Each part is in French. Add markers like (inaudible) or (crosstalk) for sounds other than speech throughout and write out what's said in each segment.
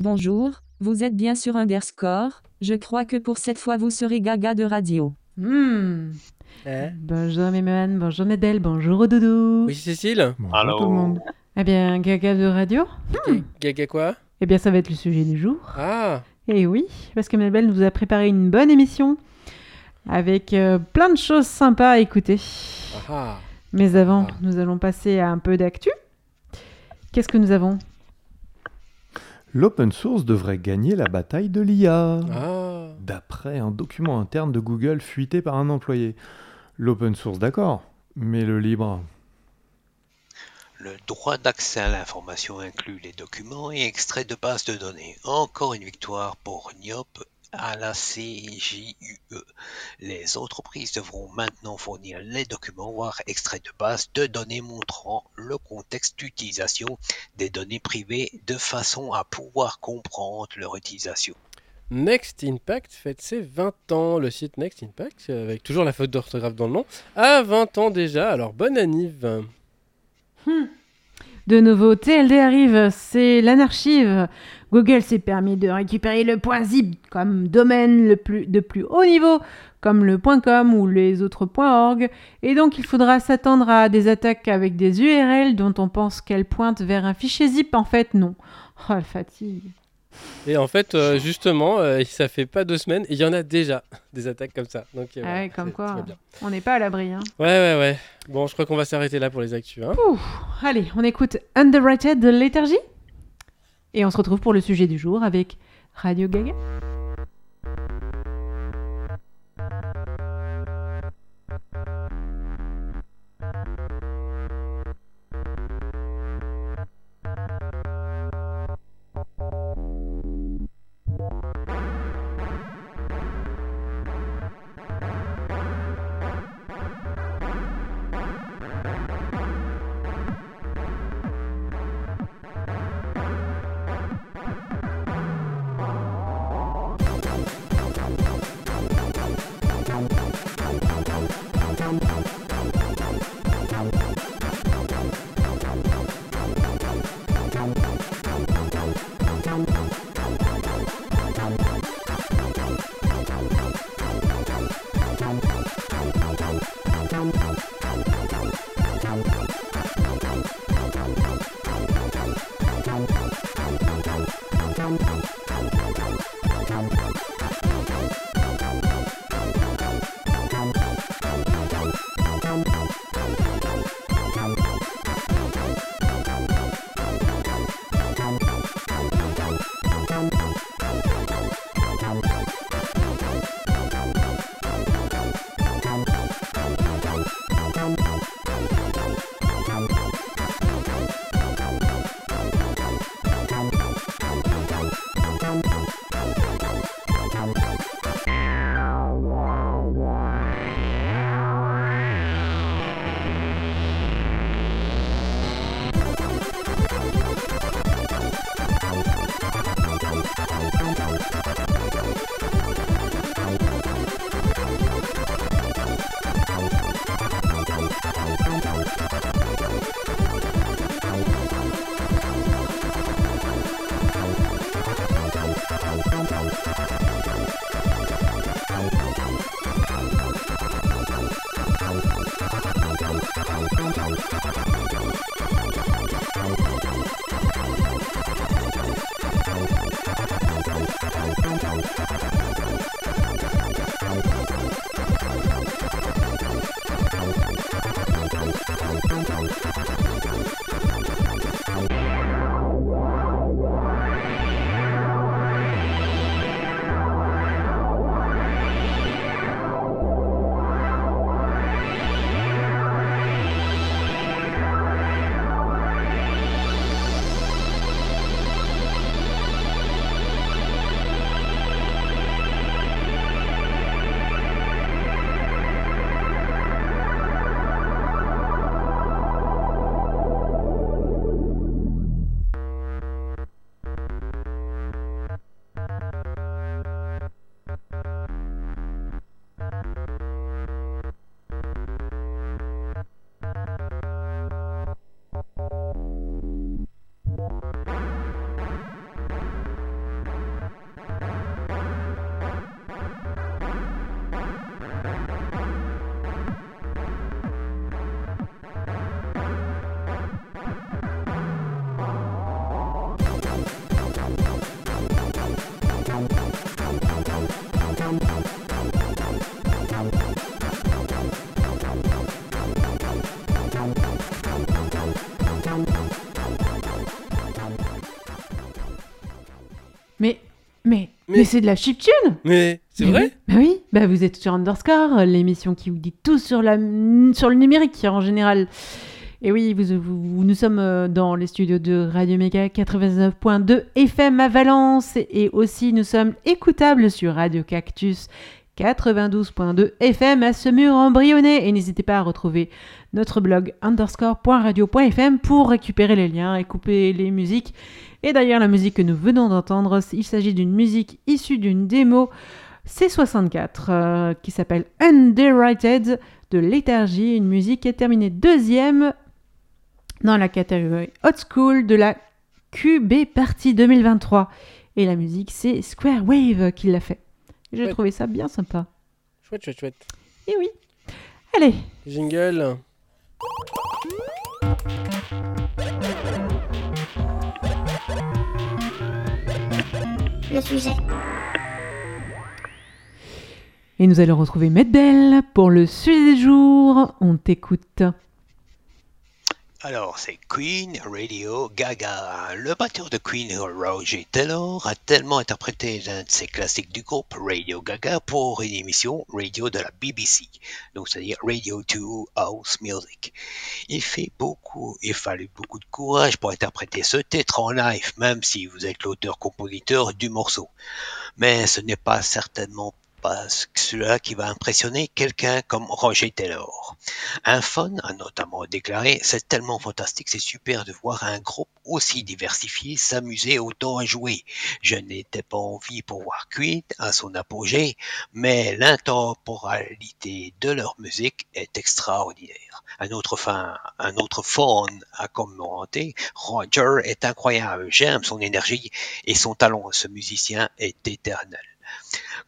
Bonjour, vous êtes bien sur Underscore? Je crois que pour cette fois vous serez gaga de radio. Hmm. Eh Bonjour Mémane, bonjour Nadèle, bonjour Doudou. Oui, Cécile Allô tout le monde. Eh bien, gaga de radio Gaga quoi? Eh bien, ça va être le sujet du jour. Ah Et oui, parce que Mabel nous a préparé une bonne émission avec euh, plein de choses sympas à écouter. ah, Mais avant, Ah. nous allons passer à un peu d'actu. Qu'est-ce que nous avons? L'open source devrait gagner la bataille de l'IA. ah. D'après un document interne de Google fuité par un employé. L'open source, d'accord, mais le libre. Le droit d'accès à l'information inclut les documents et extraits de bases de données. Encore une victoire pour NIOP à la CJUE. Les entreprises devront maintenant fournir les documents voire extraits de bases de données montrant le contexte d'utilisation des données privées de façon à pouvoir comprendre leur utilisation. Next Impact fête ses 20 ans. Le site Next Impact, avec toujours la faute d'orthographe dans le nom, a 20 ans déjà. Alors bonne anniv. De nouveau, TLD arrive, c'est l'anarchive. Google s'est permis de récupérer le point .zip comme domaine le plus, de plus haut niveau, comme le .com ou les autres .org, et donc il faudra s'attendre à des attaques avec des URL dont on pense qu'elles pointent vers un fichier zip. En fait, non. Oh, la fatigue. Et en fait, euh, justement, euh, ça fait pas deux semaines et il y en a déjà des attaques comme ça. Donc, euh, Ah ouais, comme quoi. On n'est pas à l'abri. Hein. Ouais, ouais, ouais. Bon, je crois qu'on va s'arrêter là pour les actus. Hein. Ouh, allez, on écoute Underrated de Léthargie. Et on se retrouve pour le sujet du jour avec Radio Gaga. Ciao. Mais, c'est de la chiptune. Mais c'est Mais vrai oui, Bah oui, bah vous êtes sur Underscore, l'émission qui vous dit tout sur, la, sur le numérique en général. Et oui, vous, vous- nous sommes euh, dans les studios de Radio Méga 89.2 FM à Valence. Et aussi nous sommes écoutables sur Radio Cactus 92.2 FM à Semur en Brionnais. Et n'hésitez pas à retrouver notre blog underscore.radio.fm pour récupérer les liens et couper les musiques. Et d'ailleurs, la musique que nous venons d'entendre, il s'agit d'une musique issue d'une démo C64 euh, qui s'appelle Underrated de Léthargie, une musique qui est terminée deuxième dans la catégorie Hot School de la QB Party 2023. Et la musique, c'est Square Wave qui l'a fait. J'ai Ouais. trouvé ça bien sympa. Chouette, chouette, chouette. Et oui. Allez, Jingle. le sujet. et nous allons retrouver Medbel pour le sujet du jour. On t'écoute. Alors, c'est Queen Radio Gaga. Le batteur de Queen, Roger Taylor, a tellement interprété l'un de ses classiques du groupe Radio Gaga pour une émission radio de la BBC, donc c'est-à-dire Radio 2 House Music. Il fait beaucoup, il fallut beaucoup de courage pour interpréter ce titre en live, même si vous êtes l'auteur-compositeur du morceau. Mais ce n'est pas certainement pas cela qui va impressionner quelqu'un comme Roger Taylor. Un fan a notamment déclaré C'est tellement fantastique, c'est super de voir un groupe aussi diversifié s'amuser autant à jouer. Je n'étais pas en vie pour voir Queen à son apogée, mais l'intemporalité de leur musique est extraordinaire. Un autre fan, un autre fan a commenté Roger est incroyable, j'aime son énergie et son talent. Ce musicien est éternel.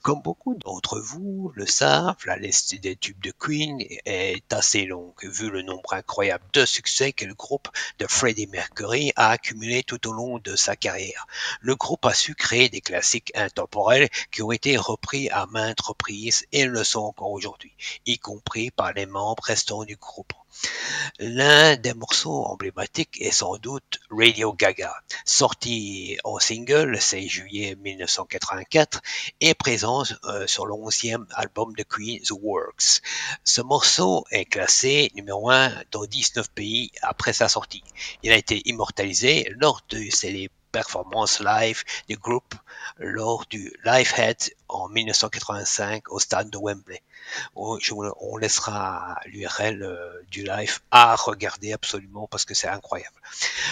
Comme beaucoup d'entre vous le savent, la liste des tubes de Queen est assez longue, vu le nombre incroyable de succès que le groupe de Freddie Mercury a accumulé tout au long de sa carrière. Le groupe a su créer des classiques intemporels qui ont été repris à maintes reprises et le sont encore aujourd'hui, y compris par les membres restants du groupe. L'un des morceaux emblématiques est sans doute Radio Gaga, sorti en single le 16 juillet 1984 et présent euh, sur 11e album de Queen, The Works. Ce morceau est classé numéro 1 dans 19 pays après sa sortie. Il a été immortalisé lors de ses performances live du groupe lors du Livehead en 1985 au stade de Wembley. On, laissera l'URL euh, du live à regarder absolument parce que c'est incroyable.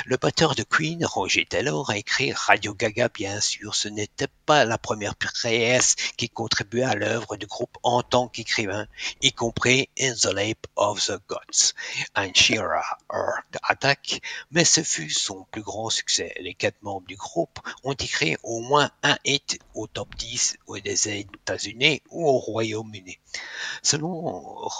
Le batteur de Queen, Roger Taylor, a écrit Radio Gaga, bien sûr. Ce n'était pas la première pièce qui contribuait à l'œuvre du groupe en tant qu'écrivain, y compris In the Lap of the Gods, and Shearer Heart Attack, mais ce fut son plus grand succès. Les quatre membres du groupe ont écrit au moins un hit au top 10 des États-Unis ou au Royaume-Uni. Selon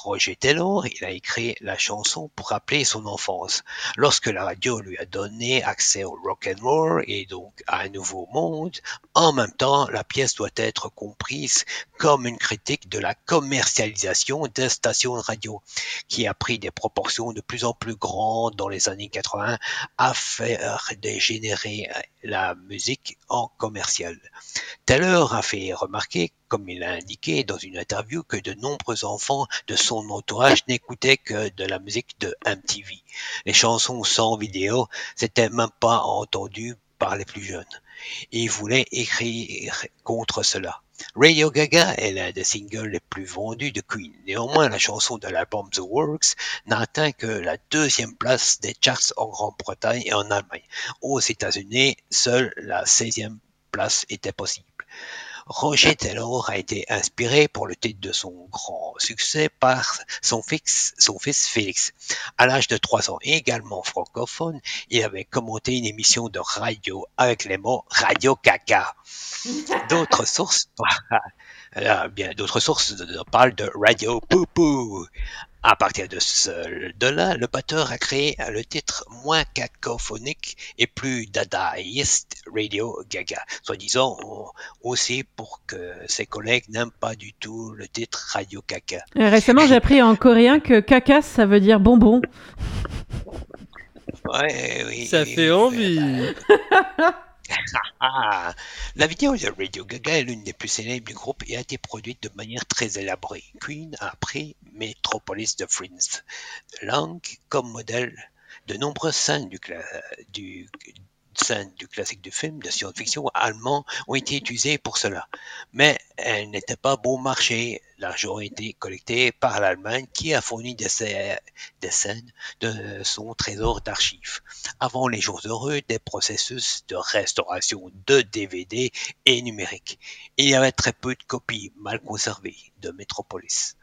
Roger Taylor, il a écrit la chanson pour rappeler son enfance. Lorsque la radio lui a donné accès au rock and roll et donc à un nouveau monde, en même temps, la pièce doit être comprise comme une critique de la commercialisation des stations de radio, qui a pris des proportions de plus en plus grandes dans les années 80 à faire dégénérer la musique en commercial. Taylor a fait remarquer, comme il a indiqué dans une interview, que de nombreux enfants de son entourage n'écoutaient que de la musique de MTV. Les chansons sans vidéo, c'était même pas entendu par les plus jeunes. Il voulait écrire contre cela. Radio Gaga est l'un des singles les plus vendus de Queen. Néanmoins, la chanson de l'album The Works n'a atteint que la deuxième place des charts en Grande-Bretagne et en Allemagne. Aux États-Unis, seule la 16e place était possible. Roger Taylor a été inspiré pour le titre de son grand succès par son fils, son fils Félix. À l'âge de 3 ans, également francophone, il avait commenté une émission de radio avec les mots Radio Caca. (laughs) D'autres sources, (laughs) euh, bien, d'autres sources parlent de Radio Poupou. À partir de, ce, de là, le batteur a créé le titre moins cacophonique et plus dadaïste Radio Gaga, soi-disant aussi pour que ses collègues n'aiment pas du tout le titre Radio Caca. Euh, Récemment, j'ai appris en coréen que caca, ça veut dire bonbon. Ouais, oui, Ça fait envie. (laughs) (laughs) Ah, la vidéo de Radio Gaga est l'une des plus célèbres du groupe et a été produite de manière très élaborée. Queen a pris Metropolis de Prince Lang comme modèle. De nombreuses scènes du, du, scènes du classique du film de science-fiction allemand ont été utilisées pour cela. Mais elles n'étaient pas bon marché. L'argent a été collecté par l'Allemagne qui a fourni des, scè- des scènes de son trésor d'archives avant les jours heureux des processus de restauration de DVD et numérique. Il y avait très peu de copies mal conservées de Metropolis.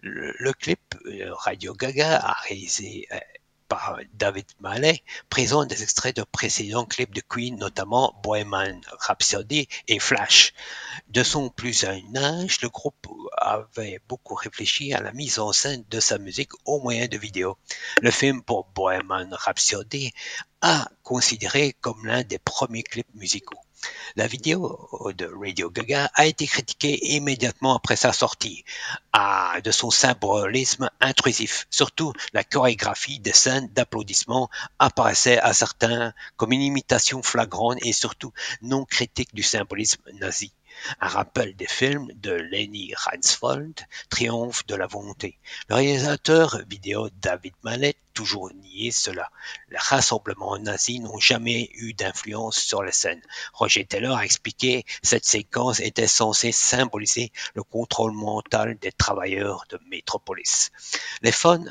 Le, le clip euh, Radio Gaga a réalisé euh, David Mallet présente des extraits de précédents clips de Queen, notamment Bohemian Rhapsody et Flash. De son plus jeune âge, le groupe avait beaucoup réfléchi à la mise en scène de sa musique au moyen de vidéos. Le film pour Bohemian Rhapsody a considéré comme l'un des premiers clips musicaux. La vidéo de Radio Gaga a été critiquée immédiatement après sa sortie à, de son symbolisme intrusif. Surtout, la chorégraphie des scènes d'applaudissements apparaissait à certains comme une imitation flagrante et surtout non critique du symbolisme nazi. Un rappel des films de Leni Riefenstahl, Triomphe de la volonté. Le réalisateur vidéo David Mallet toujours nié cela. Les rassemblements nazis n'ont jamais eu d'influence sur les scènes. Roger Taylor a expliqué cette séquence était censée symboliser le contrôle mental des travailleurs de Metropolis. Les fans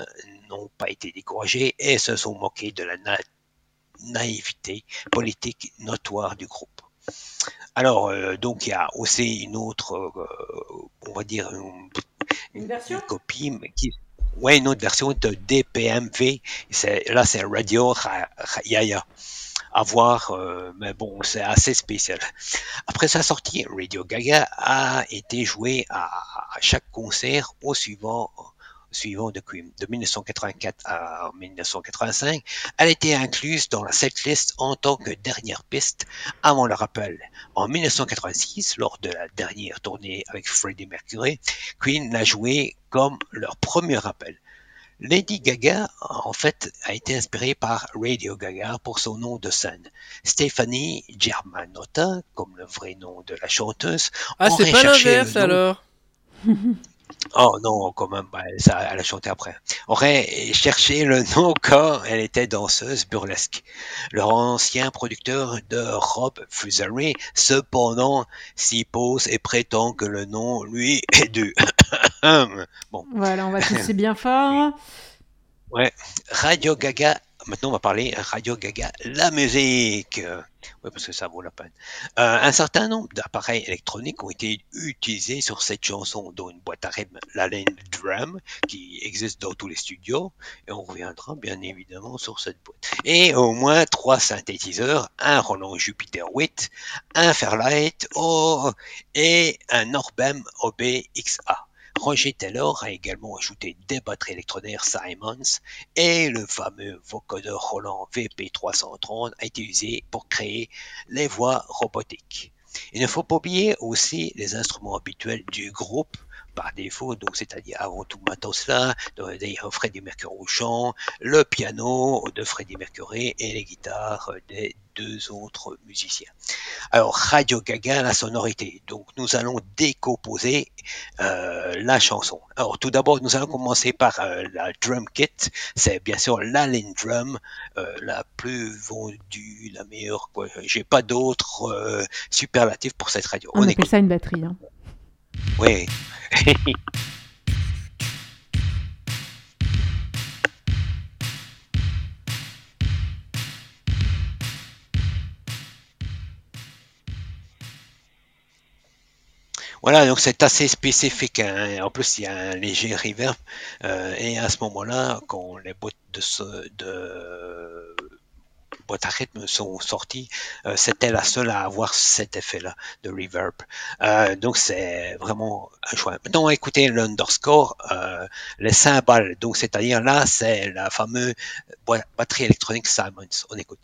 n'ont pas été découragés et se sont moqués de la na- naïveté politique notoire du groupe. Alors, euh, donc, il y a aussi une autre, euh, on va dire, une, Une version? copie, mais qui, ouais, une autre version de DPMV. Là, c'est Radio Ra- Ra- Yaya. À voir, euh, mais bon, c'est assez spécial. Après sa sortie, Radio Gaga a été joué à, à chaque concert au suivant, suivant de Queen, de 1984 à 1985. Elle était incluse dans la setlist en tant que dernière piste avant le rappel. En 1986, lors de la dernière tournée avec Freddie Mercury, Queen l'a joué comme leur premier rappel. Lady Gaga, en fait, a été inspirée par Radio Gaga pour son nom de scène. Stephanie Germanotta, comme le vrai nom de la chanteuse. Ah, c'est aurait pas cherché l'inverse le nom- alors (laughs) Oh non, quand même, bah, ça, elle a chanté après. Aurait cherché le (laughs) nom quand elle était danseuse burlesque. Leur ancien producteur de Rob Fusari, cependant, s'y pose et prétend que le nom, lui, (laughs) est dû. (laughs) bon, Voilà, on va tousser bien fort. Radio Gaga. Maintenant, on va parler Radio Gaga, la musique. Oui, parce que ça vaut la peine. Euh, un certain nombre d'appareils électroniques ont été utilisés sur cette chanson, dont une boîte à rythme, la Lane Drum, qui existe dans tous les studios, et on reviendra bien évidemment sur cette boîte. Et au moins trois synthétiseurs, un Roland Jupiter 8, un Fairlight oh, et un Orbem OB-XA. Roger Taylor a également ajouté des batteries électronaires Simons et le fameux vocodeur Roland VP330 a été usé pour créer les voix robotiques. Il ne faut pas oublier aussi les instruments habituels du groupe par défaut, donc c'est-à-dire avant tout matos là, d'ailleurs Freddie Mercury au chant, le piano de Freddie Mercury et les guitares des deux autres musiciens. Alors Radio Gaga, la sonorité. Donc nous allons décomposer euh, la chanson. Alors tout d'abord, nous allons commencer par euh, la drum kit. C'est bien sûr l'Allen Drum, euh, la plus vendue, la meilleure. J'ai pas d'autres superlatifs pour cette radio. On, On appelle écoute. ça une batterie. hein. Oui. (laughs) Voilà, donc c'est assez spécifique. hein. En plus, il y a un léger reverb. euh, et à ce moment-là, quand les boîtes de, ce- de boîtes à rythme sont sorties, euh, c'était la seule à avoir cet effet-là de reverb. Euh, donc c'est vraiment un choix. Maintenant, écouter l'underscore, euh, les cymbales. Donc c'est-à-dire là, c'est la fameuse batterie électronique Simons. On écoute.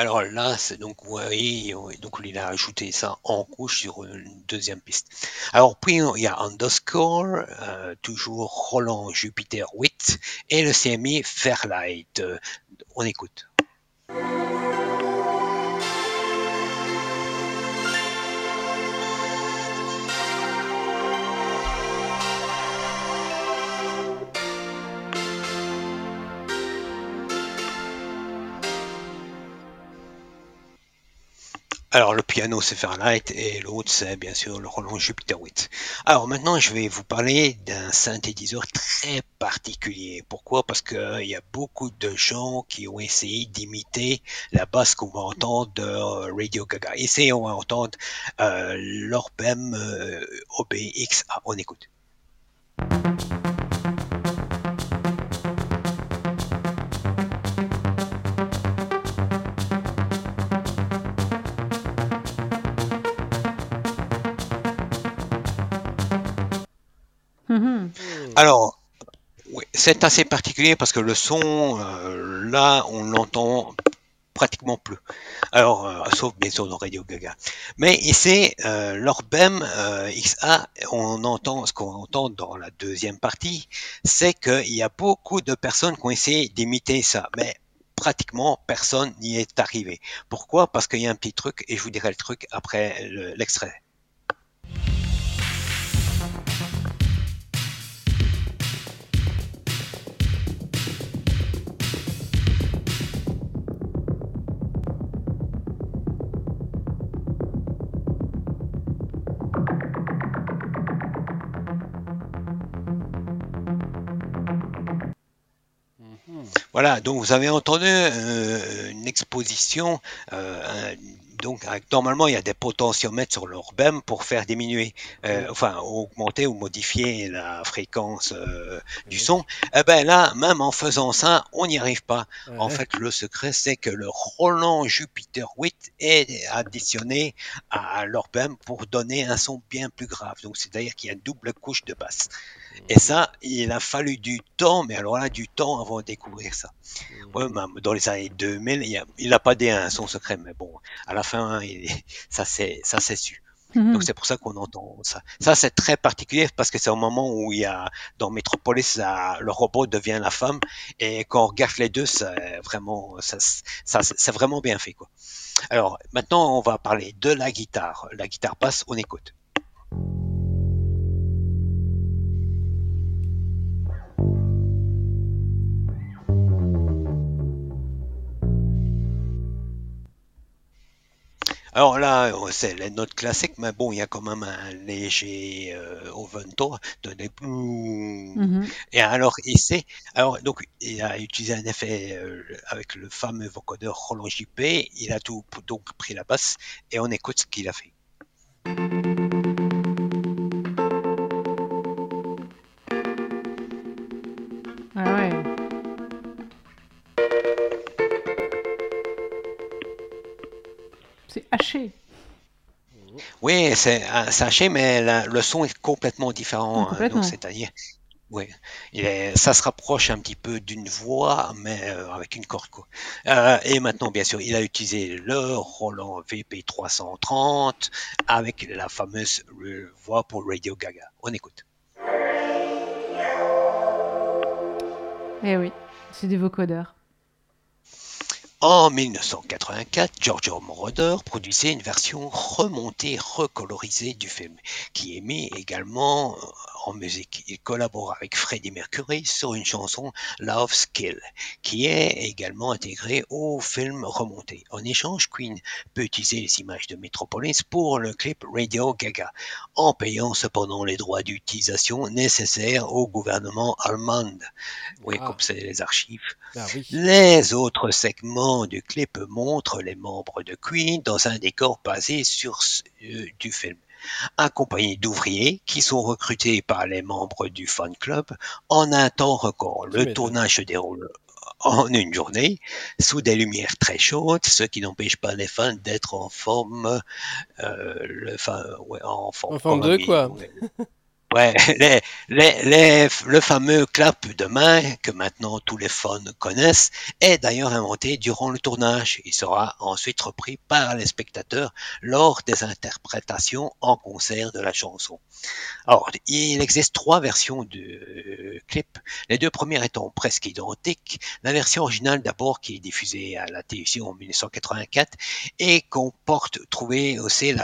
Alors là, c'est donc, vous voyez, on- donc il a ajouté ça en couche sur une deuxième piste. Alors puis il y a Underscore, euh, toujours Roland Jupiter 8 et le CMI Fairlight. Euh, on écoute. Alors le piano c'est Fairlight et l'autre c'est bien sûr le Roland Jupiter 8. Alors maintenant je vais vous parler d'un synthétiseur très particulier. Pourquoi? Parce qu'il y a beaucoup de gens qui ont essayé d'imiter la basse qu'on va entendre de euh, Radio Gaga. Ici on va entendre euh, l'Orbem euh. Ah, on écoute. C'est assez particulier parce que le son, euh, là, on l'entend pratiquement plus. Alors, euh, sauf bien sûr dans Radio Gaga. Mais ici, euh, l'Orbem euh, XA, on entend ce qu'on entend dans la deuxième partie, c'est qu'il y a beaucoup de personnes qui ont essayé d'imiter ça, mais pratiquement personne n'y est arrivé. Pourquoi? Parce qu'il y a un petit truc, et je vous dirai le truc après le- l'extrait. Voilà, donc vous avez entendu euh, une exposition. euh, donc normalement il y a des potentiomètres sur l'Orbem pour faire diminuer, euh, enfin augmenter ou modifier la fréquence du son. Eh ben là, même en faisant ça, on n'y arrive pas. En fait, le secret c'est que le Roland Jupiter 8 est additionné à l'Orbem pour donner un son bien plus grave. Donc c'est-à-dire qu'il y a une double couche de basse. Et ça, il a fallu du temps, mais alors là, du temps avant de découvrir ça. Ouais, même dans les années 2000, il a- il n'a pas dit un son secret, mais bon, à la fin, il- (laughs) ça c'est ça c'est su. Mhm. Donc c'est pour ça qu'on entend ça. Ça c'est très particulier parce que c'est au moment où il y a dans Metropolis le robot devient la femme et quand on regarde les deux, c'est vraiment ça, ça c'est vraiment bien fait quoi. Alors maintenant on va parler de la guitare. La guitare basse, on écoute. Alors là, euh, c'est les notes classiques, mais bon, il y a quand même un léger euh, overtone de des Mhm. Et alors ici, alors donc il a utilisé un effet euh, avec le fameux vocodeur Roland JP. Il a tout donc pris la basse et on écoute ce qu'il a fait. Haché. Oui, c'est un sachet, mais la- le son est complètement différent. Ah, hein, c'est-à-dire, oui, est, ça se rapproche un petit peu d'une voix, mais euh, avec une corde quoi. Euh, et maintenant, bien sûr, il a utilisé le Roland VP 330 avec la fameuse euh, voix pour Radio Gaga. On écoute. Eh oui, c'est des vocodeurs. En 1984, Giorgio Moroder produisait une version remontée, recolorisée du film, qui est mis également euh, en musique. Il collabore avec Freddie Mercury sur une chanson Love Skill, qui est également intégrée au film remonté. En échange, Queen peut utiliser les images de Metropolis pour le clip Radio Gaga, en payant cependant les droits d'utilisation nécessaires au gouvernement allemand. Oui, Ah. comme c'est les archives. Ah oui. Les autres segments du clip montrent les membres de Queen dans un décor basé sur euh, du film, accompagnés d'ouvriers qui sont recrutés par les membres du fan club en un temps record. Le tournage se déroule en une journée, sous des lumières très chaudes, ce qui n'empêche pas les fans d'être en forme, euh, le, enfin, ouais, en forme, En forme de quoi? (laughs) ouais. (laughs) Les, les, les- le fameux clap de main que maintenant tous les fans connaissent est d'ailleurs inventé durant le tournage. Il sera ensuite repris par les spectateurs lors des interprétations en concert de la chanson. Alors, il existe trois versions du clip, les deux premières étant presque identiques. La version originale d'abord qui est diffusée à la télévision en 1984 et qu'on porte trouver aussi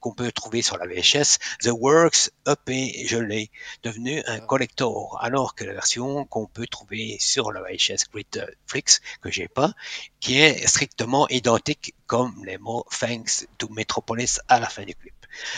qu'on peut trouver sur la VHS The Works EP je l'ai devenu un collector alors que la version qu'on peut trouver sur la VHS Great Flix que j'ai pas qui est strictement identique comme les mots Thanks to Metropolis à la fin du clip.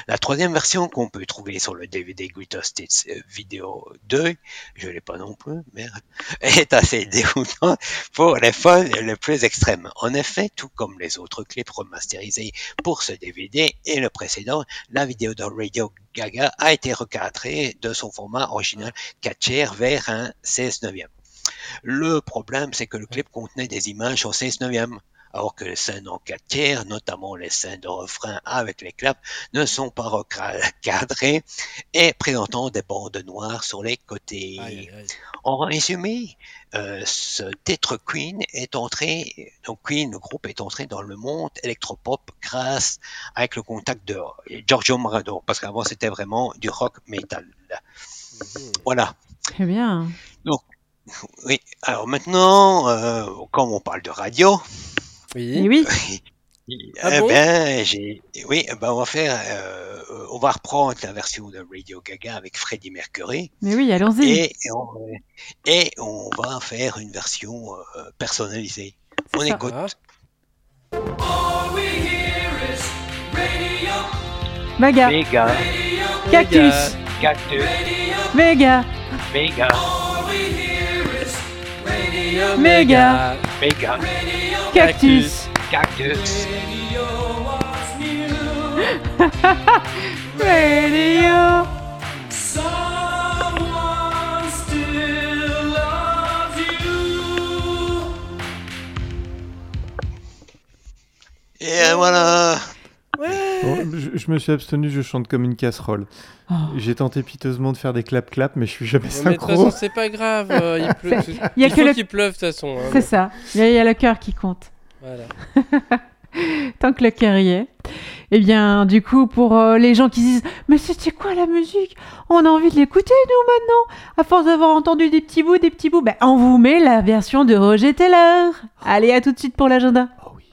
La troisième version qu'on peut trouver sur le DVD Greatest Hits euh, Video 2, je l'ai pas non plus, merde, (laughs) est assez déroutant pour les fans les plus extrêmes. En effet, tout comme les autres clips remasterisés pour ce DVD et le précédent, la vidéo de Radio Gaga a été recadrée de son format original 4 tiers vers un 16 neuvième. Le problème, c'est que le clip contenait des images en 16 neuvième, alors que les scènes en 4 tiers, notamment les scènes de refrain avec les claps, ne sont pas recadrées (laughs) et présentant des bandes noires sur les côtés. Aïe, aïe. En résumé, euh, ce titre Queen est entré, donc Queen, le groupe est entré dans le monde électropop grâce avec le contact de Giorgio Moroder, parce qu'avant c'était vraiment du rock metal. Mhm. Voilà. Très bien. Oui. Alors maintenant, euh, comme on parle de radio, Oui. (laughs) oui, Ah eh bon ben, j'ai, oui, ben on va faire, euh, on va reprendre la version de Radio Gaga avec Freddie Mercury. mais oui, allons-y. et on, et on va faire une version euh, personnalisée. On ça. écoute. Ah, Vaga, Méga, cactus, cactus, méga, méga, méga, méga, cactus, cactus. (laughs) radio. Et voilà. Bon, je, je me suis abstenu, je chante comme une casserole. Oh. J'ai tenté piteusement de faire des clap-clap, mais je suis jamais mais de toute synchro. façon, c'est pas grave. euh, il (laughs) pleut. Il y a il que faut le- qu'il pleuve de toute façon. hein, C'est ça. Il y, a- il y a le cœur qui compte. Voilà. (laughs) Tant que le cœur y est. Eh bien, du coup, pour euh, les gens qui se disent Mais c'était quoi la musique? On a envie de l'écouter, nous, maintenant À force d'avoir entendu des petits bouts, des petits bouts, ben, on vous met la version de Roger Taylor. Allez, à tout de suite pour l'agenda. Oh oui.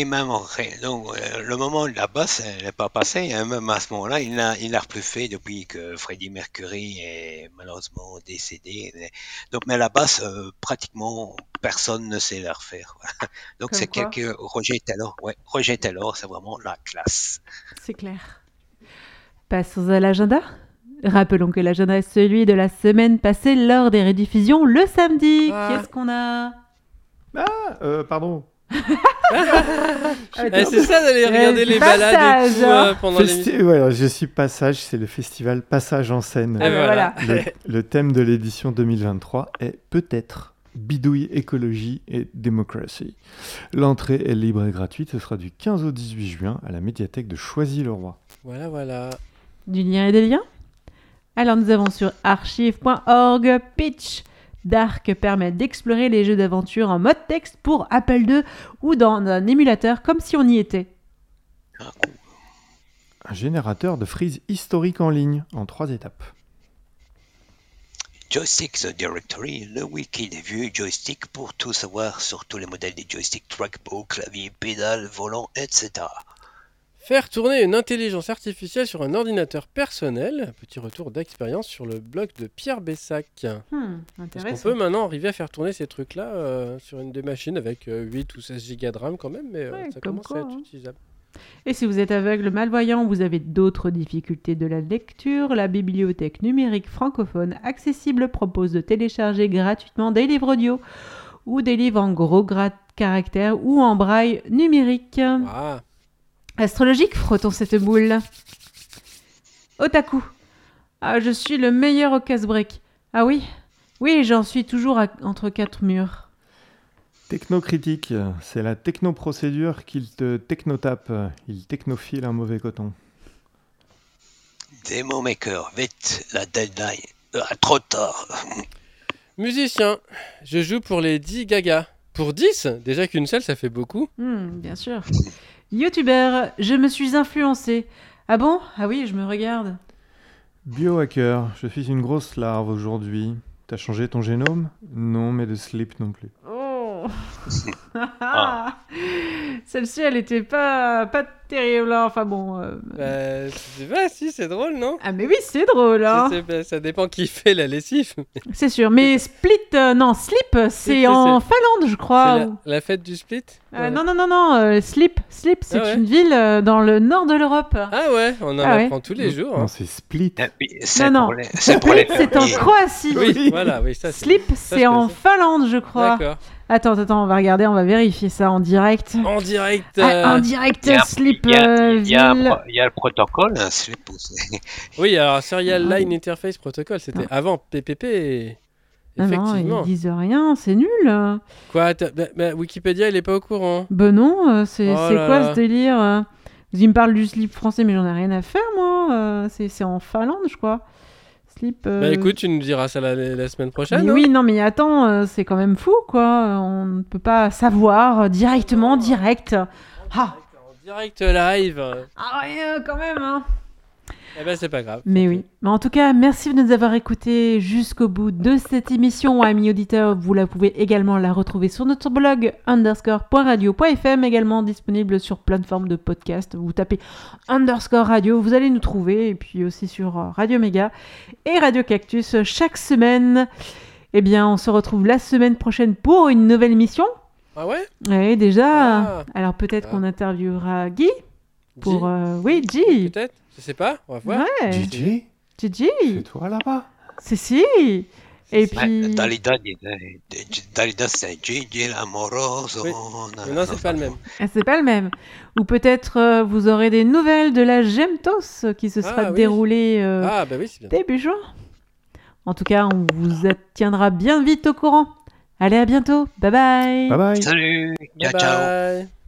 Et même donc euh, le moment de la basse, elle n'est pas passée. hein, même à ce moment-là, il n'a il n'a plus fait depuis que Freddie Mercury est malheureusement décédé. Mais- Donc, mais la basse, euh, pratiquement personne ne sait la refaire. (laughs) Donc c'est quoi quelques Roger Taylor. Ouais, Roger Taylor, c'est vraiment la classe. C'est clair. Passons à l'agenda. Rappelons que l'agenda est celui de la semaine passée lors des rediffusions le samedi. Ah. Qu'est-ce qu'on a? Ah, euh, pardon. Eh, c'est ça d'aller regarder les balades et tout, hein. euh, pendant Festi- l'émission. voilà, je suis Passage, c'est le festival Passage en scène. Ah, voilà. voilà. Le, le thème de l'édition 2023 est peut-être bidouille, écologie et démocratie. L'entrée est libre et gratuite. Ce sera du 15 au 18 juin à la médiathèque de Choisy-le-Roi. Voilà, voilà. Du lien et des liens? Alors nous avons sur archive.org Pitch. Dark permet d'explorer les jeux d'aventure en mode texte pour Apple II ou dans un émulateur comme si on y était. Un générateur de frises historiques en ligne en trois étapes. Joystick The Directory, le wiki des vieux joysticks pour tout savoir sur tous les modèles des joysticks trackball, clavier, pédale, volant, etc. Faire tourner une intelligence artificielle sur un ordinateur personnel. Petit retour d'expérience sur le blog de Pierre Bessac. Hmm, Parce intéressant. peut maintenant arriver à faire tourner ces trucs-là euh, sur une des machines avec euh, 8 ou 16 gigas de RAM quand même, mais euh, Ouais, ça comme commence quoi, à être hein. utilisable. Et si vous êtes aveugle, malvoyant, vous avez d'autres difficultés de la lecture, la bibliothèque numérique francophone accessible propose de télécharger gratuitement des livres audio ou des livres en gros caractères ou en braille numérique. Ah, Astrologique, frottons cette boule. Otaku. Ah, je suis le meilleur au casse-break. Ah oui? Oui, j'en suis toujours à- entre quatre murs. Technocritique, c'est la technoprocédure qu'il te technotape. Il technophile un mauvais coton. Demo Maker, vite, la deadline. Ah, trop tard. (laughs) musicien. Je joue pour les 10 gaga. Pour 10 Déjà qu'une seule, ça fait beaucoup. Hmm, bien sûr. Youtubeur, je me suis influencé. Ah bon? Ah oui, je me regarde. Biohacker, je suis une grosse larve aujourd'hui. T'as changé ton génome? Non, mais de slip non plus. Oh (laughs) Celle-ci, elle était pas, pas terrible. hein. Enfin bon. euh, Bah, je sais pas, si, c'est drôle, non? Ah mais oui, c'est drôle. hein. Ça dépend qui fait la lessive. (laughs) C'est sûr. Mais Split, euh, non, Slip, c'est en Finlande, je crois. La, fête du split? Euh, Ouais. non, non, non, non. euh, Slip, Slip, c'est Ah ouais. une ville euh, dans le nord de l'Europe. Ah ouais, on en Ah ouais. apprend tous les jours. Non, hein. c'est split. Ah, Non, non. pour les, c'est (laughs) en. Croatie. Oui, voilà, oui, ça c'est. Slip, c'est en. Finlande, je crois. D'accord. Attends, attends, on va regarder, on va vérifier ça en direct. En direct. Ah, en direct, Il y a- Slip, il y a- il y a un ville. pro- il y a le protocole, aussi. (laughs) Oui, alors Serial Ah. Line Interface Protocol, c'était Ah. avant PPP. Non, non, Effectivement. ils disent rien, c'est nul. Quoi bah, bah, Wikipédia, il est pas au courant. Ben non, euh, c'est Oh quoi là. ce délire euh Ils me parlent du slip français, mais j'en ai rien à faire, moi. euh, c'est c'est en Finlande, je crois. Slip. euh, Bah écoute, tu nous diras ça la, la semaine prochaine. mais hein oui, non, mais attends, c'est quand même fou, quoi. On ne peut pas savoir directement, direct. Ah, direct live. ah ouais, euh, quand même, hein. Eh ben c'est pas grave. Mais oui. Mais en tout cas, merci de nous avoir écoutés jusqu'au bout de cette émission, amis auditeurs. Vous la pouvez également la retrouver sur notre blog underscore.radio.fm, également disponible sur plateforme de podcast. Vous tapez underscore radio, vous allez nous trouver, et puis aussi sur euh, Radio Méga et Radio Cactus chaque semaine. Eh bien, on se retrouve la semaine prochaine pour une nouvelle émission. Ah ouais? Et déjà, Ah. alors peut-être Ah. qu'on interviewera Guy pour... Euh, oui, Guy. Peut-être Je sais pas, on va voir. Ouais, DJ Gigi. C'est toi là-bas? Si, si. Et puis. Dalida, Dalida, c'est Gigi l'amoroso. Oui. Mais non, c'est pas le même. Ah, c'est pas le même. Ou peut-être euh, vous aurez des nouvelles de la Gemtos qui se sera Ah, oui. déroulée euh, Ah bah oui, c'est bien. début juin. En tout cas, on vous tiendra bien vite au courant. Allez, à bientôt. Bye bye. Bye bye Salut, Bye ciao, bye.